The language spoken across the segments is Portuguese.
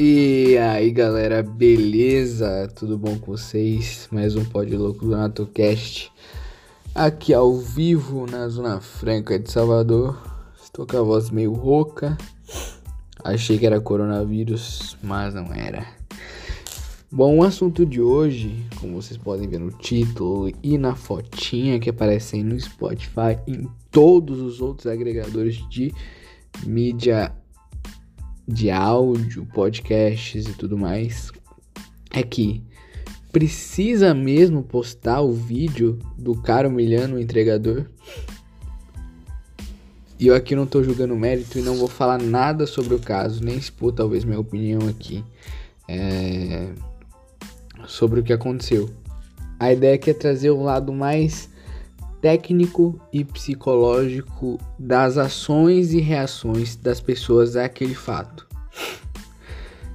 E aí galera, beleza? Tudo bom com vocês? Mais um Pod Louco do NatoCast Aqui ao vivo na Zona Franca de Salvador Estou com a voz meio rouca Achei que era coronavírus, mas não era Bom, o assunto de hoje, como vocês podem ver no título e na fotinha que aparece no Spotify e em todos os outros agregadores de mídia de áudio, podcasts e tudo mais, é que precisa mesmo postar o vídeo do cara humilhando o entregador. E eu aqui não tô julgando mérito e não vou falar nada sobre o caso, nem expor talvez minha opinião aqui é... sobre o que aconteceu. A ideia aqui é trazer um lado mais técnico e psicológico das ações e reações das pessoas àquele fato.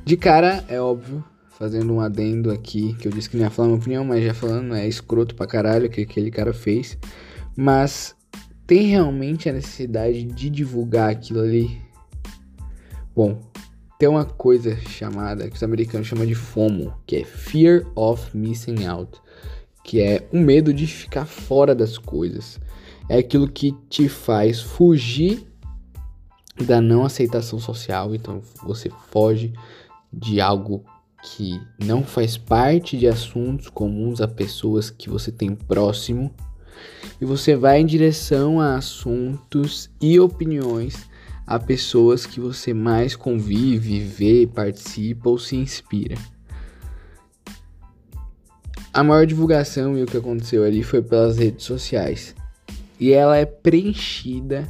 De cara, é óbvio, fazendo um adendo aqui, que eu disse que não ia falar minha opinião, mas já falando, é escroto pra caralho o que aquele cara fez. Mas tem realmente a necessidade de divulgar aquilo ali? Bom, tem uma coisa chamada, que os americanos chamam de FOMO, que é Fear of Missing Out que é o medo de ficar fora das coisas. É aquilo que te faz fugir da não aceitação social, então você foge de algo que não faz parte de assuntos comuns a pessoas que você tem próximo e você vai em direção a assuntos e opiniões a pessoas que você mais convive, vê, participa ou se inspira. A maior divulgação e o que aconteceu ali foi pelas redes sociais. E ela é preenchida.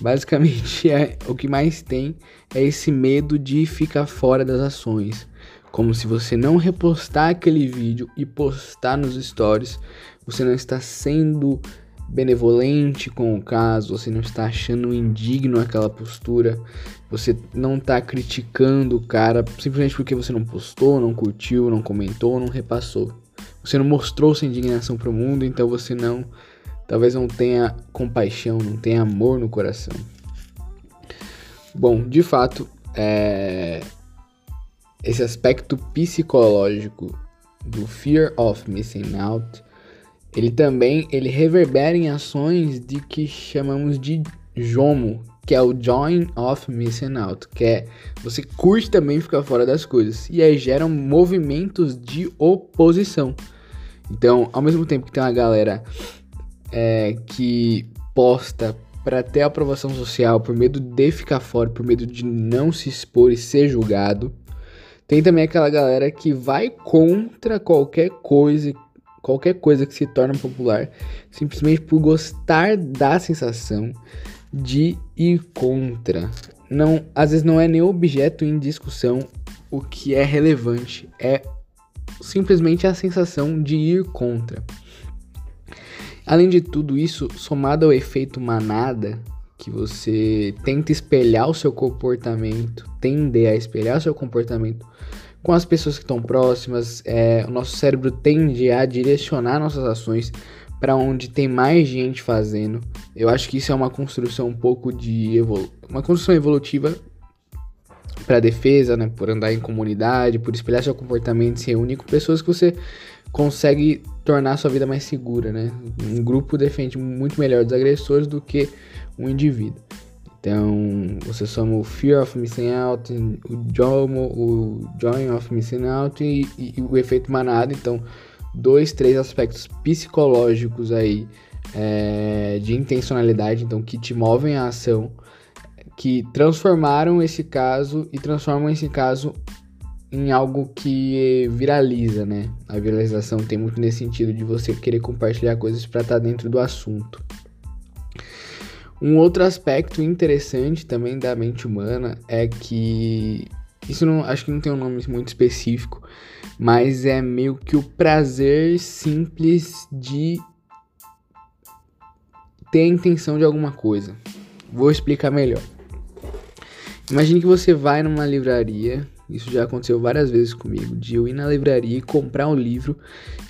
Basicamente, é, o que mais tem é esse medo de ficar fora das ações. Como se você não repostar aquele vídeo e postar nos stories, você não está sendo benevolente com o caso, você não está achando indigno aquela postura, você não está criticando o cara simplesmente porque você não postou, não curtiu, não comentou, não repassou. Você não mostrou sua indignação para o mundo, então você não, talvez não tenha compaixão, não tenha amor no coração. Bom, de fato, é... esse aspecto psicológico do fear of missing out, ele também ele reverbera em ações de que chamamos de JOMO, que é o Join of Missing Out, que é você curte também ficar fora das coisas. E aí geram movimentos de oposição. Então, ao mesmo tempo que tem uma galera é, que posta para ter aprovação social por medo de ficar fora, por medo de não se expor e ser julgado, tem também aquela galera que vai contra qualquer coisa, qualquer coisa que se torna popular, simplesmente por gostar da sensação de ir contra. Não, às vezes não é nem objeto em discussão o que é relevante, é simplesmente a sensação de ir contra. Além de tudo isso, somado ao efeito manada, que você tenta espelhar o seu comportamento, tende a espelhar o seu comportamento com as pessoas que estão próximas, é, o nosso cérebro tende a direcionar nossas ações para onde tem mais gente fazendo. Eu acho que isso é uma construção um pouco de evolu uma construção evolutiva para defesa, né, por andar em comunidade, por espelhar seu comportamento, se reunir com pessoas que você consegue tornar sua vida mais segura, né? Um grupo defende muito melhor dos agressores do que um indivíduo. Então, você soma o Fear of Missing Out, o Jomo, o Join of Missing Out e, e, e, o efeito manada. Então, dois, três aspectos psicológicos aí é, de intencionalidade, então que te movem à ação que transformaram esse caso e transformam esse caso em algo que viraliza, né? A viralização tem muito nesse sentido de você querer compartilhar coisas para estar tá dentro do assunto. Um outro aspecto interessante também da mente humana é que isso não acho que não tem um nome muito específico, mas é meio que o prazer simples de ter a intenção de alguma coisa. Vou explicar melhor. Imagine que você vai numa livraria, isso já aconteceu várias vezes comigo, de eu ir na livraria e comprar um livro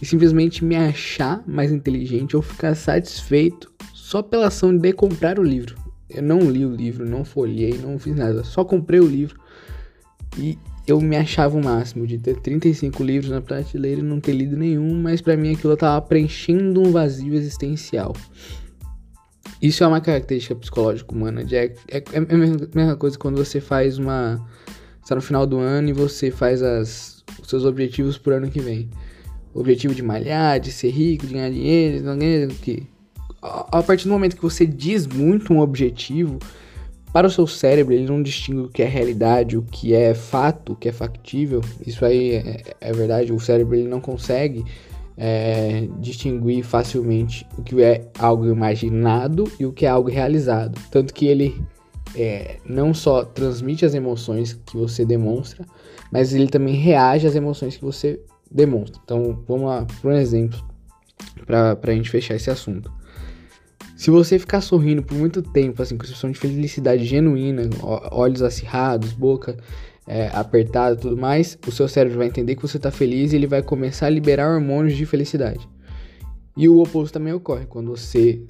e simplesmente me achar mais inteligente ou ficar satisfeito só pela ação de comprar o livro. Eu não li o livro, não folhei, não fiz nada, só comprei o livro e, eu me achava o máximo de ter 35 livros na prateleira e não ter lido nenhum, mas para mim aquilo tava preenchendo um vazio existencial. Isso é uma característica psicológica humana. De, é, é, é a mesma coisa quando você faz uma. está no final do ano e você faz as, os seus objetivos pro ano que vem. O objetivo de malhar, de ser rico, de ganhar dinheiro, não ganhar que a partir do momento que você diz muito um objetivo, para o seu cérebro ele não distingue o que é realidade, o que é fato, o que é factível. Isso aí é, é verdade, o cérebro ele não consegue é, distinguir facilmente o que é algo imaginado e o que é algo realizado. Tanto que ele é, não só transmite as emoções que você demonstra, mas ele também reage às emoções que você demonstra. Então vamos lá para um exemplo para a gente fechar esse assunto. Se você ficar sorrindo por muito tempo, assim, com expressão de felicidade genuína, olhos acirrados, boca é, apertada e tudo mais, o seu cérebro vai entender que você está feliz e ele vai começar a liberar hormônios de felicidade. E o oposto também ocorre. Quando você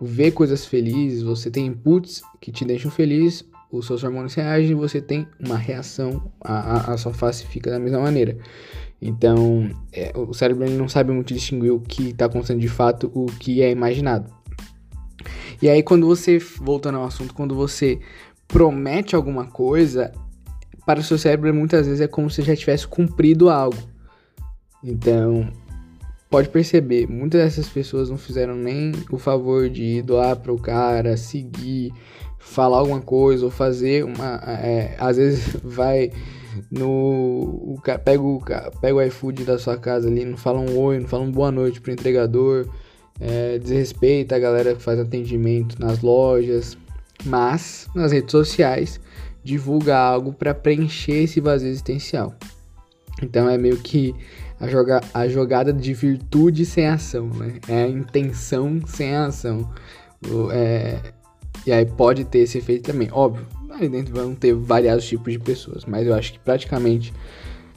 vê coisas felizes, você tem inputs que te deixam feliz, os seus hormônios reagem e você tem uma reação, a, a, a sua face fica da mesma maneira. Então, é, o cérebro não sabe muito distinguir o que está acontecendo de fato, o que é imaginado. E aí, quando você, voltando ao assunto, quando você promete alguma coisa, para o seu cérebro muitas vezes é como se já tivesse cumprido algo. Então, pode perceber, muitas dessas pessoas não fizeram nem o favor de ir doar para o cara, seguir, falar alguma coisa ou fazer uma. É, às vezes vai no. O, pega, o, pega o iFood da sua casa ali, não fala um oi, não fala um boa noite pro entregador é, desrespeita a galera que faz atendimento nas lojas, mas nas redes sociais divulga algo para preencher esse vazio existencial. Então é meio que a, joga a jogada de virtude sem ação, né? É a intenção sem a ação. O, é, e aí pode ter esse efeito também. Óbvio, ali dentro vão ter variados tipos de pessoas, mas eu acho que praticamente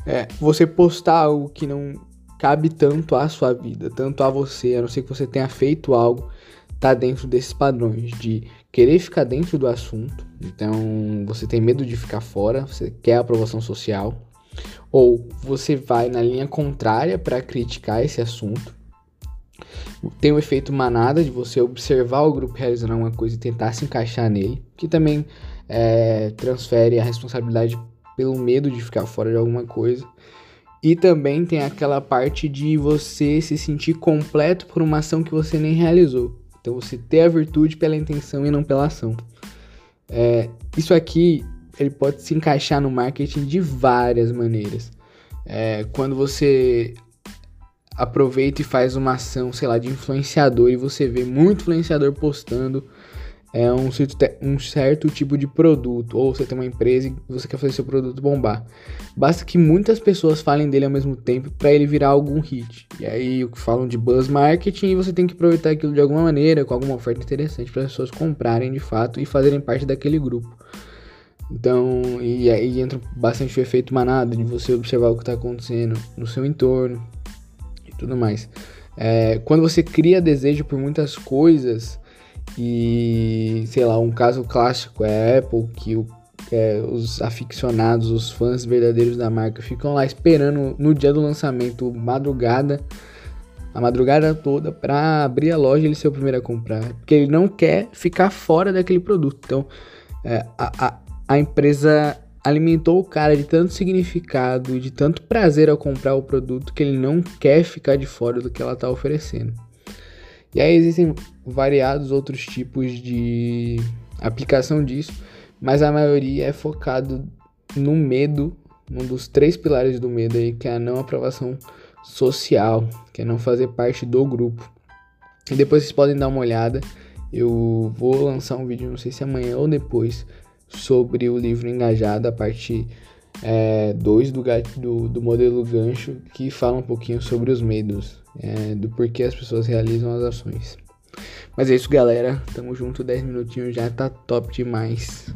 é, você postar algo que não cabe tanto à sua vida, tanto a você, a não ser que você tenha feito algo, tá dentro desses padrões de querer ficar dentro do assunto, então você tem medo de ficar fora, você quer aprovação social, ou você vai na linha contrária para criticar esse assunto. Tem o efeito manada de você observar o grupo realizando alguma coisa e tentar se encaixar nele, que também é, transfere a responsabilidade pelo medo de ficar fora de alguma coisa. E também tem aquela parte de você se sentir completo por uma ação que você nem realizou. Então você ter a virtude pela intenção e não pela ação. É, isso aqui ele pode se encaixar no marketing de várias maneiras. É, quando você aproveita e faz uma ação, sei lá, de influenciador e você vê muito influenciador postando é um certo, um certo tipo de produto, ou você tem uma empresa e você quer fazer seu produto bombar. Basta que muitas pessoas falem dele ao mesmo tempo para ele virar algum hit. E aí falam de buzz marketing e você tem que aproveitar aquilo de alguma maneira, com alguma oferta interessante para as pessoas comprarem de fato e fazerem parte daquele grupo. Então, e aí entra bastante o efeito manada de você observar o que está acontecendo no seu entorno e tudo mais. É, quando você cria desejo por muitas coisas, e, sei lá, um caso clássico é a Apple, que o, é, os aficionados, os fãs verdadeiros da marca ficam lá esperando no dia do lançamento, madrugada, a madrugada toda, para abrir a loja e ele ser o primeiro a comprar. Porque ele não quer ficar fora daquele produto. Então, é, a, a, a empresa alimentou o cara de tanto significado, de tanto prazer ao comprar o produto, que ele não quer ficar de fora do que ela está oferecendo. E aí existem variados outros tipos de aplicação disso, mas a maioria é focado no medo, um dos três pilares do medo aí, que é a não aprovação social, que é não fazer parte do grupo. E depois vocês podem dar uma olhada. Eu vou lançar um vídeo, não sei se amanhã ou depois, sobre o livro Engajado, a parte 2 é, do, do, do modelo gancho, que fala um pouquinho sobre os medos é, do porquê as pessoas realizam as ações. Mas é isso, galera. Tamo junto, 10 minutinhos já tá top demais.